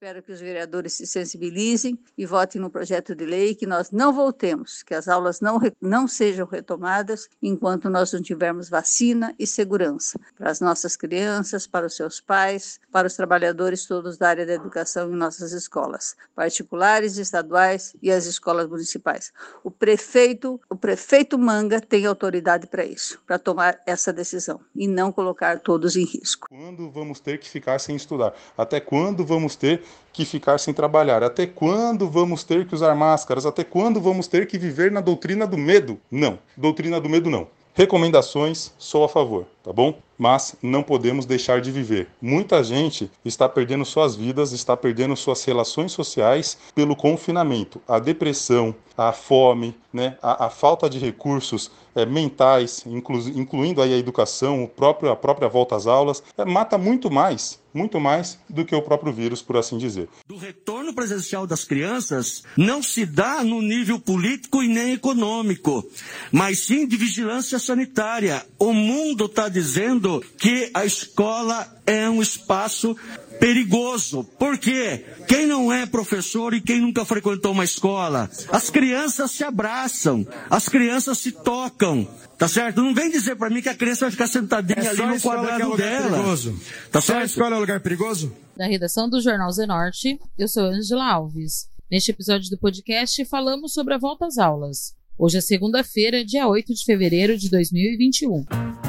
Espero que os vereadores se sensibilizem e votem no projeto de lei que nós não voltemos, que as aulas não, não sejam retomadas enquanto nós não tivermos vacina e segurança para as nossas crianças, para os seus pais, para os trabalhadores todos da área da educação em nossas escolas, particulares, estaduais e as escolas municipais. O prefeito, o prefeito Manga tem autoridade para isso, para tomar essa decisão e não colocar todos em risco. Quando vamos ter que ficar sem estudar? Até quando vamos ter que ficar sem trabalhar? Até quando vamos ter que usar máscaras? Até quando vamos ter que viver na doutrina do medo? Não, doutrina do medo não. Recomendações, sou a favor, tá bom? Mas não podemos deixar de viver. Muita gente está perdendo suas vidas, está perdendo suas relações sociais pelo confinamento. A depressão, a fome, né, a, a falta de recursos é, mentais, inclu, incluindo aí a educação, o próprio, a própria volta às aulas, é, mata muito mais, muito mais do que o próprio vírus, por assim dizer. Do retorno presencial das crianças não se dá no nível político e nem econômico, mas sim de vigilância sanitária. O mundo está dizendo que a escola é um espaço perigoso. Por quê? Quem não é professor e quem nunca frequentou uma escola, as crianças se abraçam, as crianças se tocam. Tá certo? Não vem dizer para mim que a criança vai ficar sentadinha é ali no quadrado é dela. Perigoso. Tá só certo? a escola é lugar perigoso? Da redação do Jornal Zenorte, eu sou Angela Alves. Neste episódio do podcast falamos sobre a volta às aulas. Hoje é segunda-feira, dia 8 de fevereiro de 2021.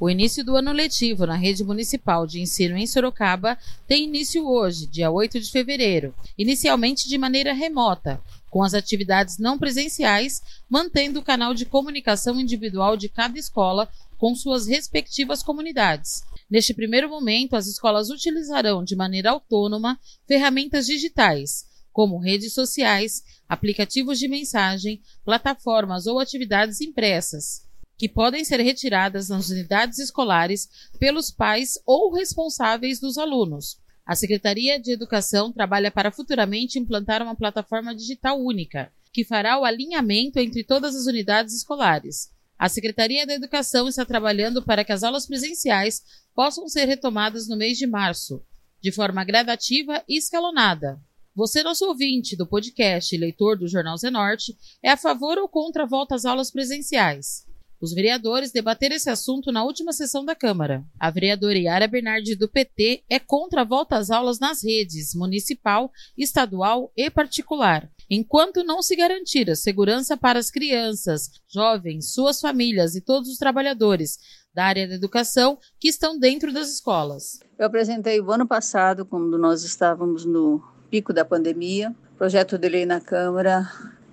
O início do ano letivo na rede municipal de ensino em Sorocaba tem início hoje, dia 8 de fevereiro, inicialmente de maneira remota, com as atividades não presenciais, mantendo o canal de comunicação individual de cada escola com suas respectivas comunidades. Neste primeiro momento, as escolas utilizarão de maneira autônoma ferramentas digitais, como redes sociais, aplicativos de mensagem, plataformas ou atividades impressas que podem ser retiradas nas unidades escolares pelos pais ou responsáveis dos alunos. A Secretaria de Educação trabalha para futuramente implantar uma plataforma digital única, que fará o alinhamento entre todas as unidades escolares. A Secretaria da Educação está trabalhando para que as aulas presenciais possam ser retomadas no mês de março, de forma gradativa e escalonada. Você, nosso ouvinte do podcast e leitor do Jornal Zenorte, é a favor ou contra a volta às aulas presenciais? Os vereadores debateram esse assunto na última sessão da Câmara. A vereadora Yara Bernardi, do PT, é contra a volta às aulas nas redes municipal, estadual e particular, enquanto não se garantir a segurança para as crianças, jovens, suas famílias e todos os trabalhadores da área da educação que estão dentro das escolas. Eu apresentei o ano passado, quando nós estávamos no pico da pandemia, projeto de lei na Câmara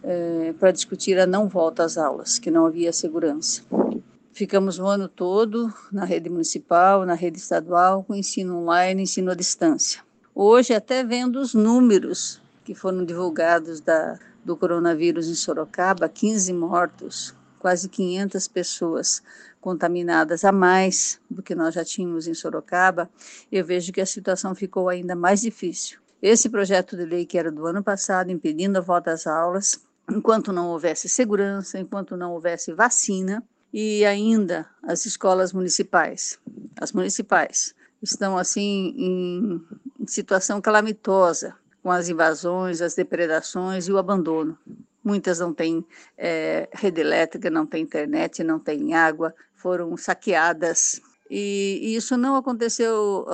é, para discutir a não volta às aulas, que não havia segurança. Ficamos o ano todo na rede municipal, na rede estadual, com ensino online, ensino à distância. Hoje, até vendo os números que foram divulgados da, do coronavírus em Sorocaba, 15 mortos, quase 500 pessoas contaminadas a mais do que nós já tínhamos em Sorocaba, eu vejo que a situação ficou ainda mais difícil. Esse projeto de lei que era do ano passado, impedindo a volta às aulas, enquanto não houvesse segurança, enquanto não houvesse vacina, e ainda as escolas municipais. As municipais estão assim em, situação calamitosa com as invasões, as depredações e o abandono. Muitas não têm é, rede elétrica, não têm internet, não têm água, foram saqueadas e, e isso não aconteceu,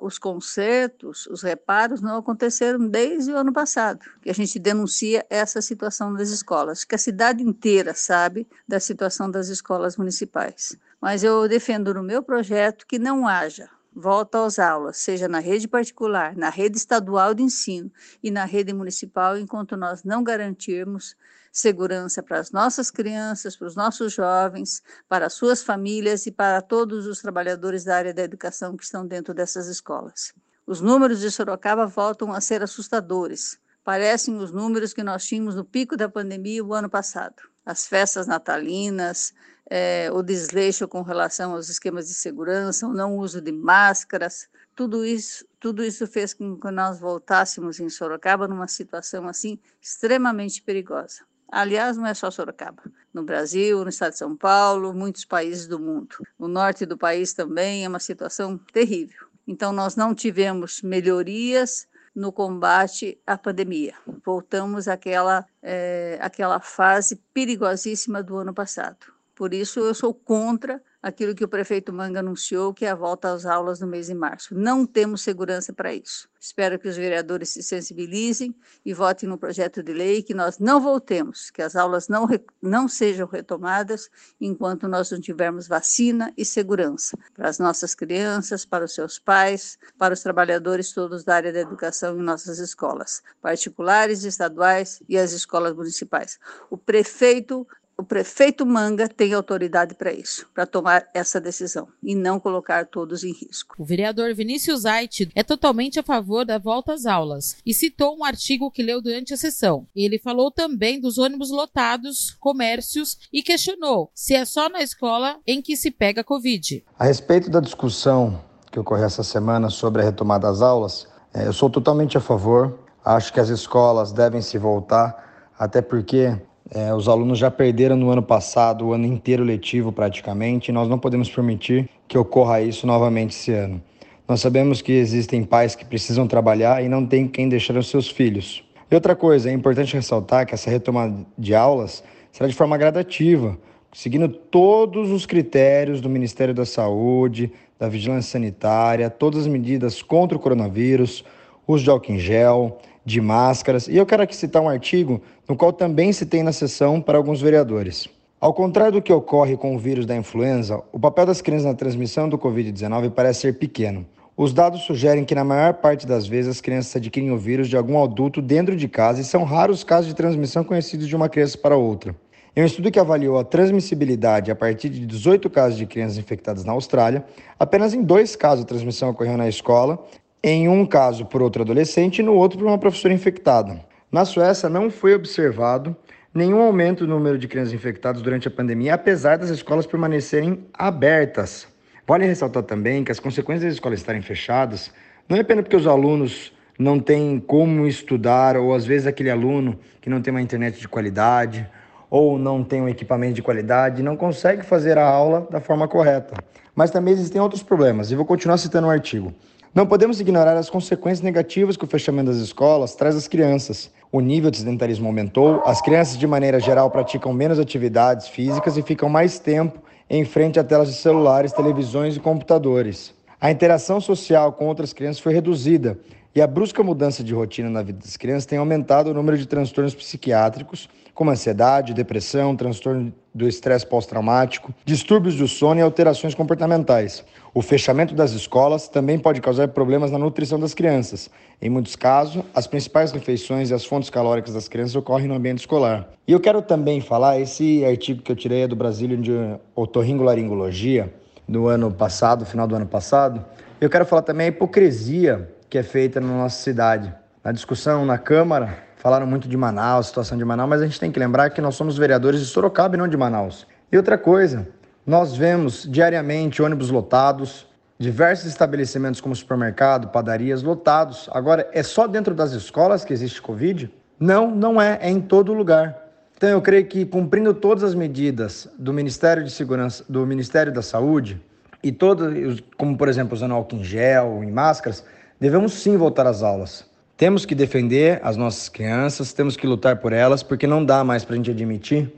os consertos, os reparos não aconteceram desde o ano passado, que a gente denuncia essa situação das escolas, que a cidade inteira sabe da situação das escolas municipais. Mas eu defendo no meu projeto que não haja volta às aulas, seja na rede particular, na rede estadual de ensino e na rede municipal, enquanto nós não garantirmos segurança para as nossas crianças, para os nossos jovens, para as suas famílias e para todos os trabalhadores da área da educação que estão dentro dessas escolas. Os números de Sorocaba voltam a ser assustadores. Parecem os números que nós tínhamos no pico da pandemia o ano passado. As festas natalinas, é, o desleixo com relação aos esquemas de segurança, o não uso de máscaras, tudo isso, tudo isso fez com que nós voltássemos em Sorocaba numa situação assim extremamente perigosa. Aliás, não é só Sorocaba. No Brasil, no estado de São Paulo, muitos países do mundo. No norte do país também é uma situação terrível. Então, nós não tivemos melhorias no combate à pandemia. Voltamos àquela, é, àquela fase perigosíssima do ano passado. Por isso, eu sou contra aquilo que o prefeito Manga anunciou, que é a volta às aulas no mês de março. Não temos segurança para isso. Espero que os vereadores se sensibilizem e votem no projeto de lei que nós não voltemos, que as aulas não, não sejam retomadas enquanto nós não tivermos vacina e segurança para as nossas crianças, para os seus pais, para os trabalhadores todos da área da educação em nossas escolas, particulares, estaduais e as escolas municipais. O prefeito o prefeito Manga tem autoridade para isso, para tomar essa decisão e não colocar todos em risco. O vereador Vinícius Ait é totalmente a favor da volta às aulas e citou um artigo que leu durante a sessão. Ele falou também dos ônibus lotados, comércios e questionou se é só na escola em que se pega Covid. A respeito da discussão que ocorreu essa semana sobre a retomada das aulas, é, eu sou totalmente a favor. Acho que as escolas devem se voltar, até porque é, os alunos já perderam no ano passado o ano inteiro letivo praticamente, e nós não podemos permitir que ocorra isso novamente esse ano. Nós sabemos que existem pais que precisam trabalhar e não têm quem deixar os seus filhos. E outra coisa, é importante ressaltar que essa retomada de aulas será de forma gradativa, seguindo todos os critérios do Ministério da Saúde, da Vigilância Sanitária, todas as medidas contra o coronavírus, uso de álcool em gel, de máscaras. E eu quero aqui citar um artigo no qual também se tem na sessão para alguns vereadores. Ao contrário do que ocorre com o vírus da influenza, o papel das crianças na transmissão do Covid-19 parece ser pequeno. Os dados sugerem que, na maior parte das vezes, as crianças adquirem o vírus de algum adulto dentro de casa e são raros os casos de transmissão conhecidos de uma criança para outra. Em um estudo que avaliou a transmissibilidade a partir de 18 casos de crianças infectadas na Austrália, apenas em dois casos a transmissão ocorreu na escola em um caso por outro adolescente e no outro por uma professora infectada. Na Suécia não foi observado nenhum aumento no número de crianças infectadas durante a pandemia, apesar das escolas permanecerem abertas. Vale ressaltar também que as consequências das escolas estarem fechadas não é apenas porque os alunos não têm como estudar, ou às vezes aquele aluno que não tem uma internet de qualidade, ou não tem um equipamento de qualidade, não consegue fazer a aula da forma correta. Mas também existem outros problemas, e vou continuar citando o um artigo. Não podemos ignorar as consequências negativas que o fechamento das escolas traz às crianças. O nível de sedentarismo aumentou, as crianças, de maneira geral, praticam menos atividades físicas e ficam mais tempo em frente a telas de celulares, televisões e computadores. A interação social com outras crianças foi reduzida e a brusca mudança de rotina na vida das crianças tem aumentado o número de transtornos psiquiátricos, como ansiedade, depressão, transtorno do estresse pós-traumático, distúrbios do sono e alterações comportamentais. O fechamento das escolas também pode causar problemas na nutrição das crianças. Em muitos casos, as principais refeições e as fontes calóricas das crianças ocorrem no ambiente escolar. E eu quero também falar, esse artigo que eu tirei é do Brasil de Otorringolaringologia, do ano passado, final do ano passado. Eu quero falar também a hipocrisia que é feita na nossa cidade. Na discussão na Câmara, falaram muito de Manaus, situação de Manaus, mas a gente tem que lembrar que nós somos vereadores de Sorocaba e não de Manaus. E outra coisa, nós vemos diariamente ônibus lotados, diversos estabelecimentos como supermercado, padarias lotados. Agora, é só dentro das escolas que existe Covid? Não, não é, é em todo lugar. Então eu creio que cumprindo todas as medidas do Ministério de Segurança, do Ministério da Saúde e todos, como por exemplo usando álcool em gel e máscaras, devemos sim voltar às aulas. Temos que defender as nossas crianças, temos que lutar por elas, porque não dá mais para a gente admitir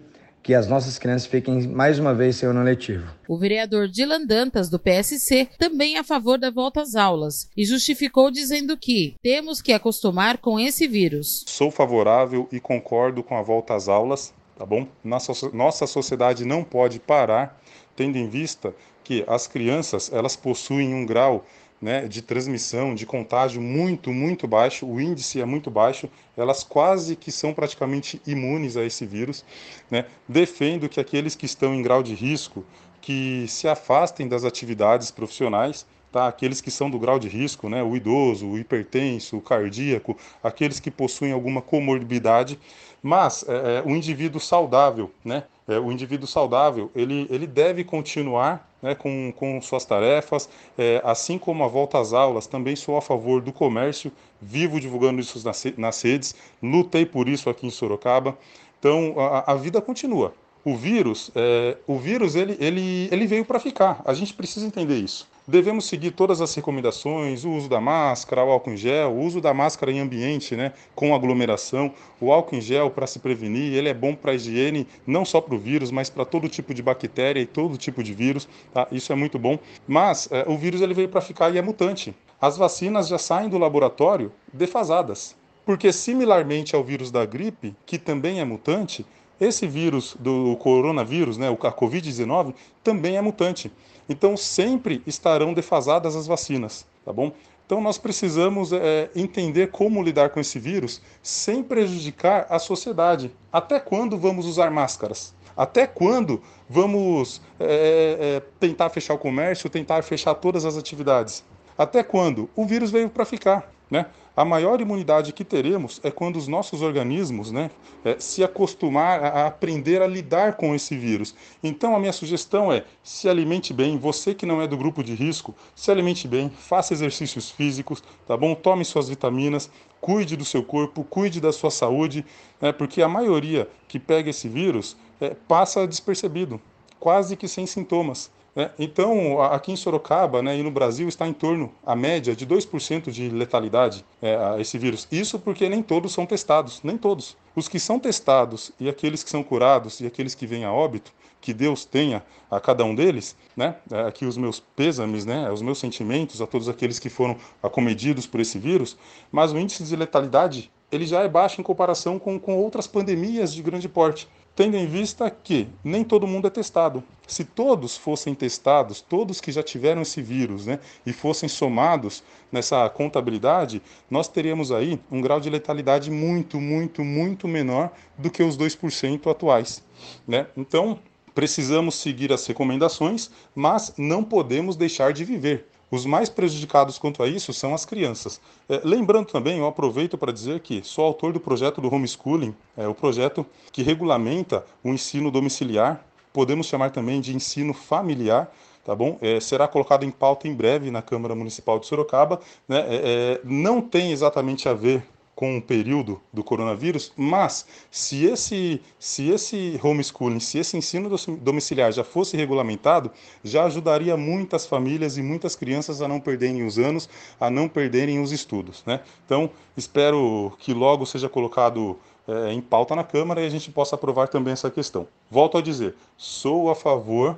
que as nossas crianças fiquem mais uma vez sem ano letivo. O vereador Dylan Dantas, do PSC, também é a favor da volta às aulas e justificou dizendo que temos que acostumar com esse vírus. Sou favorável e concordo com a volta às aulas, tá bom? Nossa, nossa sociedade não pode parar, tendo em vista que as crianças elas possuem um grau né, de transmissão, de contágio muito, muito baixo, o índice é muito baixo, elas quase que são praticamente imunes a esse vírus. Né? Defendo que aqueles que estão em grau de risco, que se afastem das atividades profissionais, tá? aqueles que são do grau de risco, né? o idoso, o hipertenso, o cardíaco, aqueles que possuem alguma comorbidade, mas é, é, o indivíduo saudável, né? É, o indivíduo saudável, ele, ele deve continuar né, com, com suas tarefas, é, assim como a volta às aulas, também sou a favor do comércio, vivo divulgando isso nas, redes, lutei por isso aqui em Sorocaba, então a, a vida continua. O vírus, é, o vírus ele, ele, ele veio para ficar, a gente precisa entender isso. Devemos seguir todas as recomendações, o uso da máscara, o álcool em gel, o uso da máscara em ambiente né, com aglomeração, o álcool em gel para se prevenir, ele é bom para a higiene, não só para o vírus, mas para todo tipo de bactéria e todo tipo de vírus, tá? isso é muito bom. Mas é, o vírus ele veio para ficar e é mutante. As vacinas já saem do laboratório defasadas, porque similarmente ao vírus da gripe, que também é mutante, esse vírus do coronavírus, né, o Covid-19, também é mutante. Então sempre estarão defasadas as vacinas, tá bom? Então nós precisamos é, entender como lidar com esse vírus sem prejudicar a sociedade. Até quando vamos usar máscaras? Até quando vamos é, é, tentar fechar o comércio, tentar fechar todas as atividades? Até quando? O vírus veio para ficar, né? A maior imunidade que teremos é quando os nossos organismos né, é, se acostumar a aprender a lidar com esse vírus. Então, a minha sugestão é: se alimente bem, você que não é do grupo de risco, se alimente bem, faça exercícios físicos, tá bom? Tome suas vitaminas, cuide do seu corpo, cuide da sua saúde, né, porque a maioria que pega esse vírus é, passa despercebido, quase que sem sintomas. É, então, aqui em Sorocaba né, e no Brasil está em torno, a média, de 2% de letalidade é, a esse vírus. Isso porque nem todos são testados, nem todos. Os que são testados e aqueles que são curados e aqueles que vêm a óbito, que Deus tenha a cada um deles, né? É, aqui os meus pêsames, né? Os meus sentimentos a todos aqueles que foram acometidos por esse vírus, mas o índice de letalidade ele já é baixo em comparação com, com outras pandemias de grande porte tendo em vista que nem todo mundo é testado. Se todos fossem testados, todos que já tiveram esse vírus, né, e fossem somados nessa contabilidade, nós teríamos aí um grau de letalidade muito, muito, muito menor do que os 2% atuais, né? Então, precisamos seguir as recomendações, mas não podemos deixar de viver. Os mais prejudicados quanto a isso são as crianças. É, lembrando também, eu aproveito para dizer que sou autor do projeto do homeschooling, é o projeto que regulamenta o ensino domiciliar, podemos chamar também de ensino familiar, tá bom? É, será colocado em pauta em breve na Câmara Municipal de Sorocaba. Né? É, é não tem exatamente a ver com o período do coronavírus, mas se esse, se esse homeschooling, se esse ensino domiciliar já fosse regulamentado, já ajudaria muitas famílias e muitas crianças a não perderem os anos, a não perderem os estudos. Né? Então, espero que logo seja colocado é, em pauta na Câmara e a gente possa aprovar também essa questão. Volto a dizer, sou a favor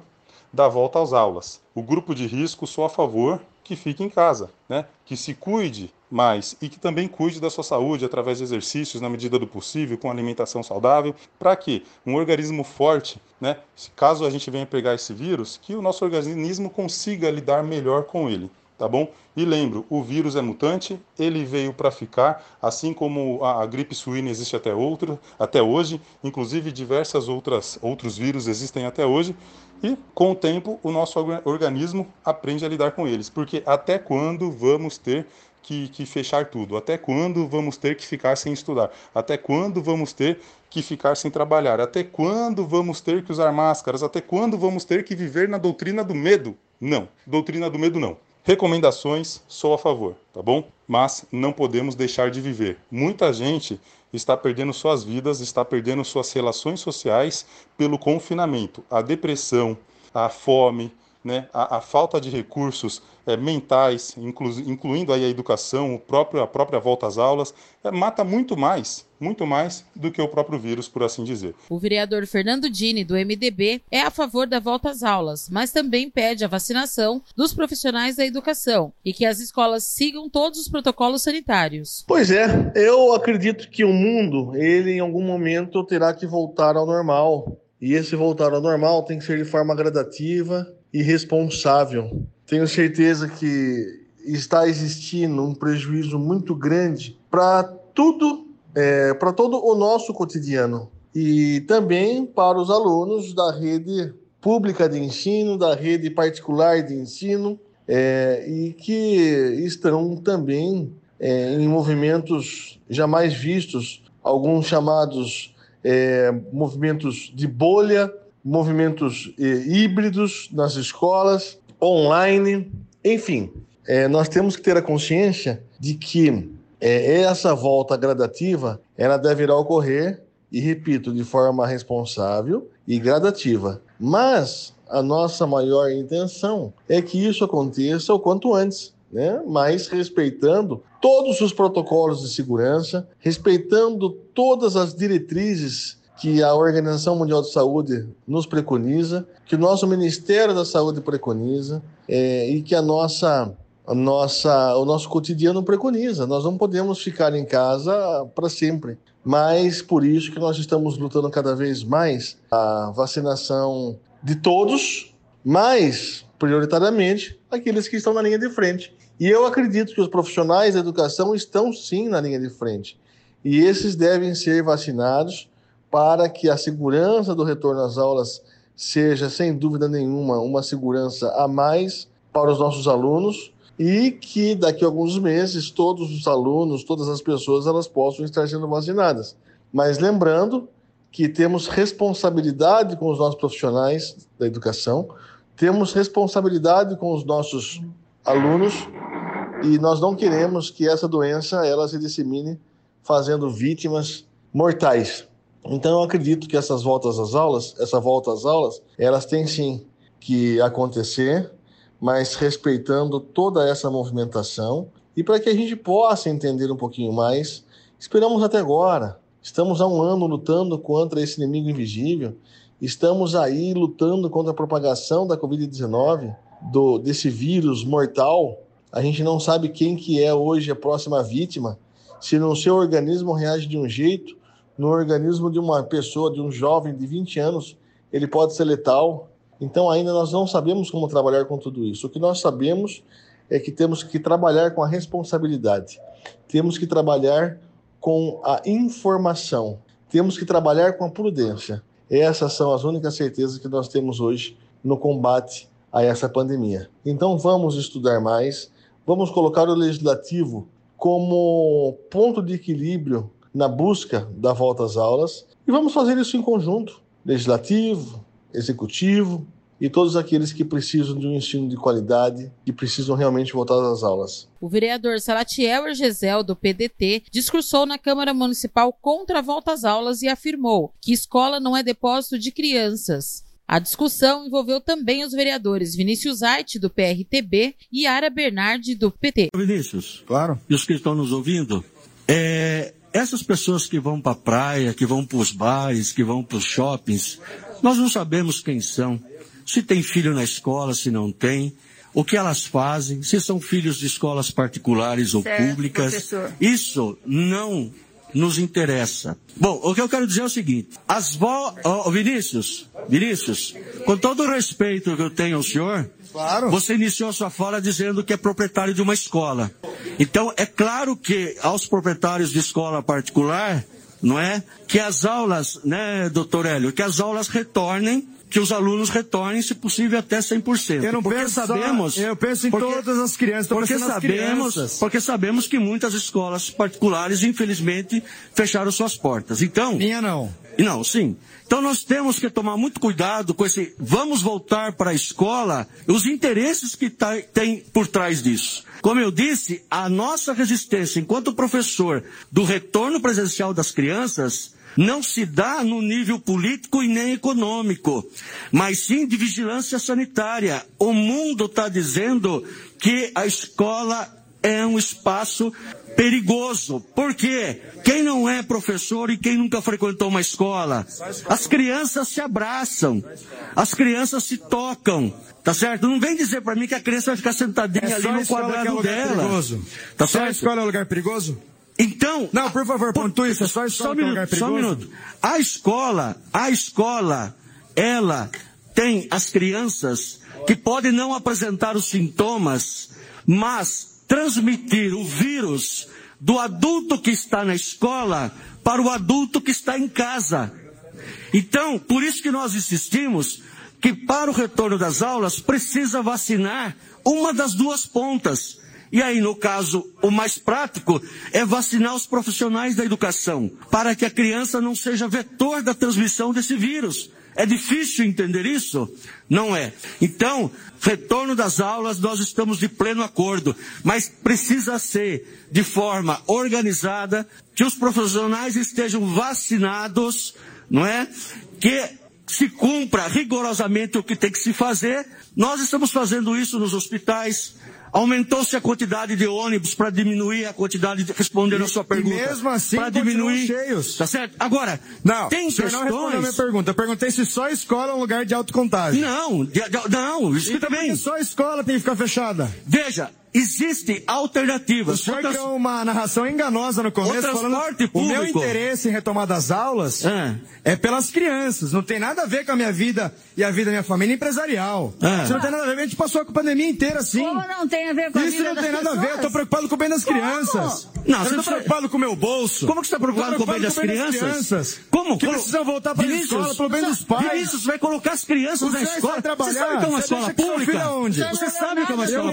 da volta às aulas. O grupo de risco sou a favor que fique em casa, né? que se cuide mais e que também cuide da sua saúde através de exercícios na medida do possível, com alimentação saudável, para que um organismo forte, né, caso a gente venha pegar esse vírus, que o nosso organismo consiga lidar melhor com ele tá bom? E lembro, o vírus é mutante, ele veio para ficar, assim como a, a, gripe suína existe até outro, até hoje, inclusive diversas outras outros vírus existem até hoje, e com o tempo o nosso organismo aprende a lidar com eles, porque até quando vamos ter que, que, fechar tudo? Até quando vamos ter que ficar sem estudar? Até quando vamos ter que ficar sem trabalhar? Até quando vamos ter que usar máscaras? Até quando vamos ter que viver na doutrina do medo? Não, doutrina do medo não. Recomendações, sou a favor, tá bom? Mas não podemos deixar de viver. Muita gente está perdendo suas vidas, está perdendo suas relações sociais pelo confinamento. A depressão, a fome, né, a, a falta de recursos é, mentais, inclu, incluindo aí a educação, o próprio, a própria volta às aulas, é, mata muito mais, muito mais do que o próprio vírus, por assim dizer. O vereador Fernando Dini, do MDB, é a favor da volta às aulas, mas também pede a vacinação dos profissionais da educação e que as escolas sigam todos os protocolos sanitários. Pois é, eu acredito que o mundo, ele em algum momento terá que voltar ao normal. E esse voltar ao normal tem que ser de forma gradativa, e responsável. Tenho certeza que está existindo um prejuízo muito grande para tudo, é, para todo o nosso cotidiano e também para os alunos da rede pública de ensino, da rede particular de ensino é, e que estão também é, em movimentos jamais vistos, alguns chamados é, movimentos de bolha, movimentos é, híbridos nas escolas, online, enfim. É, nós temos que ter a consciência de que é, essa volta gradativa ela deverá ocorrer, e repito, de forma responsável e gradativa. Mas a nossa maior intenção é que isso aconteça o quanto antes, né? mas respeitando todos os protocolos de segurança, respeitando todas as diretrizes que a Organização Mundial de Saúde nos preconiza, que o nosso Ministério da Saúde preconiza é, e que a nossa, a nossa, o nosso cotidiano preconiza. Nós não podemos ficar em casa para sempre. Mas por isso que nós estamos lutando cada vez mais a vacinação de todos, mas prioritariamente aqueles que estão na linha de frente. E eu acredito que os profissionais da educação estão sim na linha de frente. E esses devem ser vacinados para que a segurança do retorno às aulas seja, sem dúvida nenhuma, uma segurança a mais para os nossos alunos e que daqui a alguns meses todos os alunos, todas as pessoas, elas possam estar sendo vacinadas. Mas lembrando que temos responsabilidade com os nossos profissionais da educação, temos responsabilidade com os nossos alunos e nós não queremos que essa doença ela se dissemine fazendo vítimas mortais. Então eu acredito que essas voltas às aulas, essa volta às aulas, elas têm sim que acontecer, mas respeitando toda essa movimentação e para que a gente possa entender um pouquinho mais, esperamos até agora. Estamos há um ano lutando contra esse inimigo invisível. Estamos aí lutando contra a propagação da Covid-19, do desse vírus mortal a gente não sabe quem que é hoje a próxima vítima. Se no seu organismo reage de um jeito, no organismo de uma pessoa, de um jovem de 20 anos, ele pode ser letal. Então ainda nós não sabemos como trabalhar com tudo isso. O que nós sabemos é que temos que trabalhar com a responsabilidade. Temos que trabalhar com a informação. Temos que trabalhar com a prudência. Essas são as únicas certezas que nós temos hoje no combate a essa pandemia. Então vamos estudar mais, vamos colocar o legislativo como ponto de equilíbrio na busca da volta às aulas e vamos fazer isso em conjunto legislativo, executivo e todos aqueles que precisam de um ensino de qualidade e precisam realmente voltar às aulas. O vereador Salatiel Ergesel, do PDT, discursou na Câmara Municipal contra a volta às aulas e afirmou que escola não é depósito de crianças. A discussão envolveu também os vereadores Vinícius Ait, do PRTB, e Ara Bernardi, do PT. Vinícius, claro. E os que estão nos ouvindo, é, essas pessoas que vão para a praia, que vão para os bares, que vão para os shoppings, nós não sabemos quem são, se tem filho na escola, se não tem, o que elas fazem, se são filhos de escolas particulares ou certo, públicas. Professor. Isso não nos interessa. Bom, o que eu quero dizer é o seguinte: as vó. Oh, Vinícius, Vinícius, com todo o respeito que eu tenho ao senhor, claro. você iniciou sua fala dizendo que é proprietário de uma escola. Então, é claro que aos proprietários de escola particular, não é? Que as aulas, né, doutor Hélio, que as aulas retornem que os alunos retornem, se possível, até 100%. Eu não porque penso sabemos, só, eu penso em porque, todas as crianças, porque sabemos, crianças. porque sabemos que muitas escolas particulares, infelizmente, fecharam suas portas. Então, minha não. Não, sim. Então nós temos que tomar muito cuidado com esse vamos voltar para a escola, os interesses que tá, tem por trás disso. Como eu disse, a nossa resistência enquanto professor do retorno presencial das crianças não se dá no nível político e nem econômico, mas sim de vigilância sanitária. O mundo está dizendo que a escola é um espaço perigoso. Por quê? Quem não é professor e quem nunca frequentou uma escola? As crianças se abraçam, as crianças se tocam. Tá certo? Não vem dizer para mim que a criança vai ficar sentadinha é ali no quadrado é dela. Perigoso. Tá só certo? a escola é um lugar perigoso? Então. Não, por favor, pontue isso. É só, só, um minuto, só um minuto. A escola, a escola, ela tem as crianças que podem não apresentar os sintomas, mas transmitir o vírus do adulto que está na escola para o adulto que está em casa. Então, por isso que nós insistimos que para o retorno das aulas precisa vacinar uma das duas pontas. E aí, no caso, o mais prático é vacinar os profissionais da educação, para que a criança não seja vetor da transmissão desse vírus. É difícil entender isso? Não é. Então, retorno das aulas, nós estamos de pleno acordo, mas precisa ser de forma organizada, que os profissionais estejam vacinados, não é? Que se cumpra rigorosamente o que tem que se fazer. Nós estamos fazendo isso nos hospitais, Aumentou-se a quantidade de ônibus para diminuir a quantidade de respondendo a sua pergunta. E mesmo assim, para diminuir cheios. Tá certo? Agora, não, tem questões. Não respondeu a minha pergunta. Eu perguntei se só escola é um lugar de alto contágio. Não, de, de, não, isso então, também. Só escola tem que ficar fechada. Veja, Existem alternativas. O senhor Outras... uma narração enganosa no começo, o falando público. o meu interesse em retomar das aulas é. é. pelas crianças. Não tem nada a ver com a minha vida e a vida da minha família empresarial. É. Isso não tem nada a ver. A gente passou a pandemia inteira assim. Tem a ver com a Isso não tem nada pessoas? a ver. Eu tô preocupado com o bem das Como? crianças. Não, eu você não tô preocupado com o meu bolso. Como que você está preocupado, com o bem das crianças? crianças? Como? Que precisam voltar para a escola pelo bem dos pais. Vinícius, vai colocar as crianças na escola. Trabalhar. Você sabe que é uma escola pública? Onde? Você sabe que é uma escola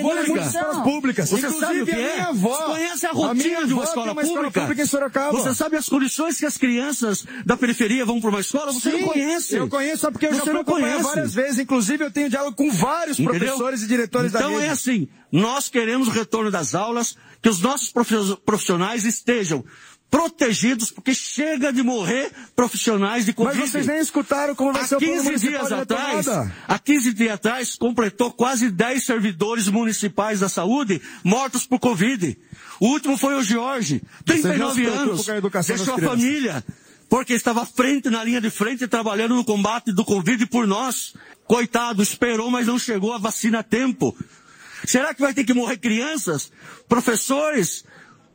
pública? Você sabe o que é? Avó, Você conhece a rotina de uma escola pública? Escola. Você sabe as condições que as crianças da periferia vão para uma escola? Você Sim, não conhece. Eu conheço só porque eu Você já fui não várias vezes. Inclusive, eu tenho diálogo com vários Entendeu? professores e diretores então da rede. Então é assim, nós queremos o retorno das aulas, que os nossos profissionais estejam protegidos, porque chega de morrer profissionais de Covid. Mas vocês nem escutaram como vai há ser o 15 dias atrás, Há 15 dias atrás, completou quase 10 servidores municipais da saúde mortos por Covid. O último foi o Jorge, 39 anos, deixou a família, porque estava à frente, na linha de frente, trabalhando no combate do Covid por nós. Coitado, esperou, mas não chegou a vacina a tempo. Será que vai ter que morrer crianças, professores,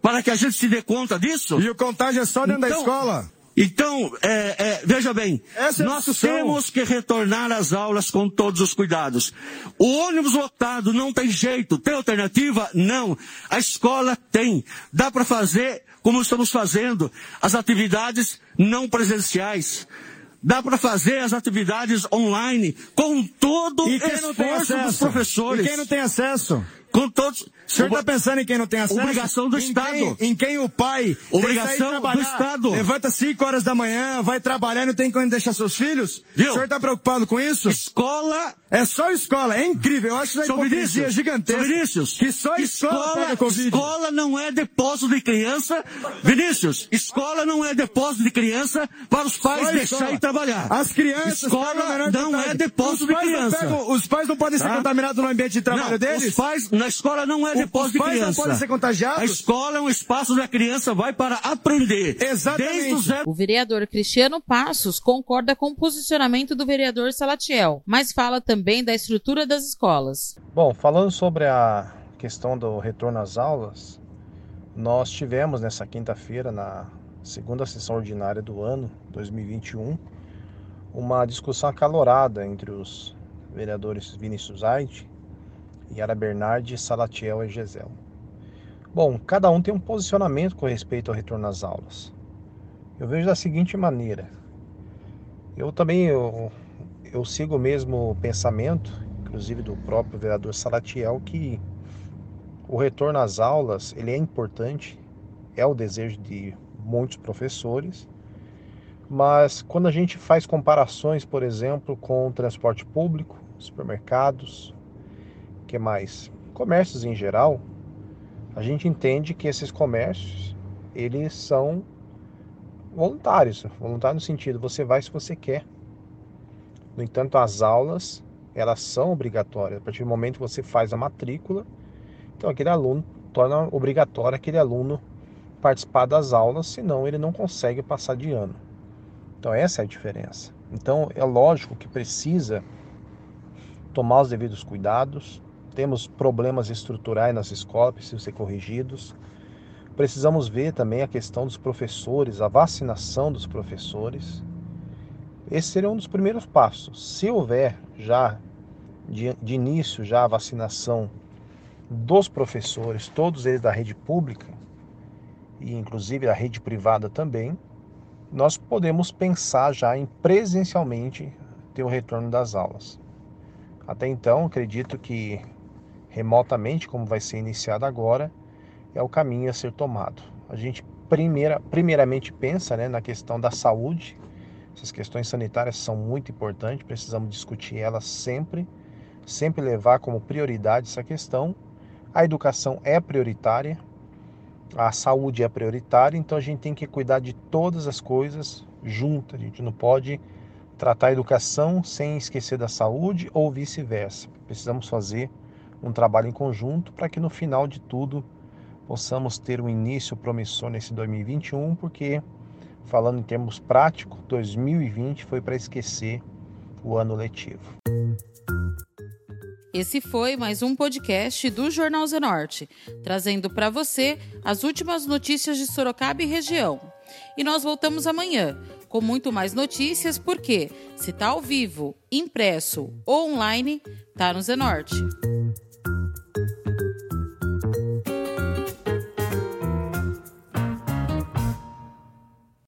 para que a gente se dê conta disso? E o contágio é só dentro então, da escola. Então, é, é, veja bem, Essa nós é temos que retornar às aulas com todos os cuidados. O ônibus lotado não tem jeito. Tem alternativa? Não. A escola tem. Dá para fazer como estamos fazendo, as atividades não presenciais. Dá para fazer as atividades online com todo o esforço dos professores. E quem não tem acesso? Com todos. O senhor está pensando em quem não tem acesso? Obrigação do em Estado. Quem, em quem o pai Obrigação do Estado. Levanta 5 horas da manhã, vai trabalhar e não tem como deixar seus filhos? Viu? O senhor está preocupado com isso? Escola. É só escola. É incrível. Eu acho uma hipocrisia gigantesca. Vinícius. Que só escola, escola. Escola não é depósito de criança. Vinícius, escola não é depósito de criança para os pais Só deixar escola. e trabalhar. As crianças Escola não é depósito os de criança. pegam- os pais não podem ser Tá? contaminados no ambiente de trabalho não, deles? Os pais, na escola não é Depósito de não criança. podem ser contagiados? A escola é um espaço onde a criança vai para aprender. Exatamente. Desde o zero O vereador Cristiano Passos concorda com o posicionamento do vereador Salatiel, mas fala também da estrutura das escolas. Bom, falando sobre a questão do retorno às aulas, nós tivemos nessa quinta-feira, na segunda sessão ordinária do ano 2021, uma discussão acalorada entre os vereadores Vinícius Aide, Yara Bernardi, Salatiel e Gesel. Bom, cada um tem um posicionamento com respeito ao retorno às aulas. Eu vejo da seguinte maneira. Eu também eu, eu sigo o mesmo pensamento, inclusive do próprio vereador Salatiel, que o retorno às aulas ele é importante, é o desejo de muitos professores, mas quando a gente faz comparações, por exemplo, com o transporte público, supermercados, que mais, comércios em geral, a gente entende que esses comércios eles são voluntários, voluntários no sentido você vai se você quer. No entanto, as aulas elas são obrigatórias. A partir do momento que você faz a matrícula, então aquele aluno torna obrigatório aquele aluno participar das aulas, senão ele não consegue passar de ano. Então essa é a diferença. Então é lógico que precisa tomar os devidos cuidados. Temos problemas estruturais nas escolas, precisam ser corrigidos. Precisamos ver também a questão dos professores, a vacinação dos professores. Esse seria um dos primeiros passos. Se houver já de, de início já a vacinação dos professores, todos eles da rede pública e inclusive da rede privada também, nós podemos pensar já em presencialmente ter o retorno das aulas. Até então, acredito que remotamente, como vai ser iniciado agora, é o caminho a ser tomado. A gente primeira, primeiramente pensa né, na questão da saúde. Essas questões sanitárias são muito importantes, precisamos discutir elas sempre, sempre levar como prioridade essa questão. A educação é prioritária, a saúde é prioritária, então a gente tem que cuidar de todas as coisas juntas. A gente não pode tratar a educação sem esquecer da saúde ou vice-versa. Precisamos fazer um trabalho em conjunto para que no final de tudo possamos ter um início promissor nesse 2021, porque falando em termos práticos, 2020 foi para esquecer o ano letivo. Esse foi mais um podcast do Jornal Zenorte, trazendo para você as últimas notícias de Sorocaba e região. E nós voltamos amanhã com muito mais notícias, porque se tá ao vivo, impresso ou online, tá no Zenorte.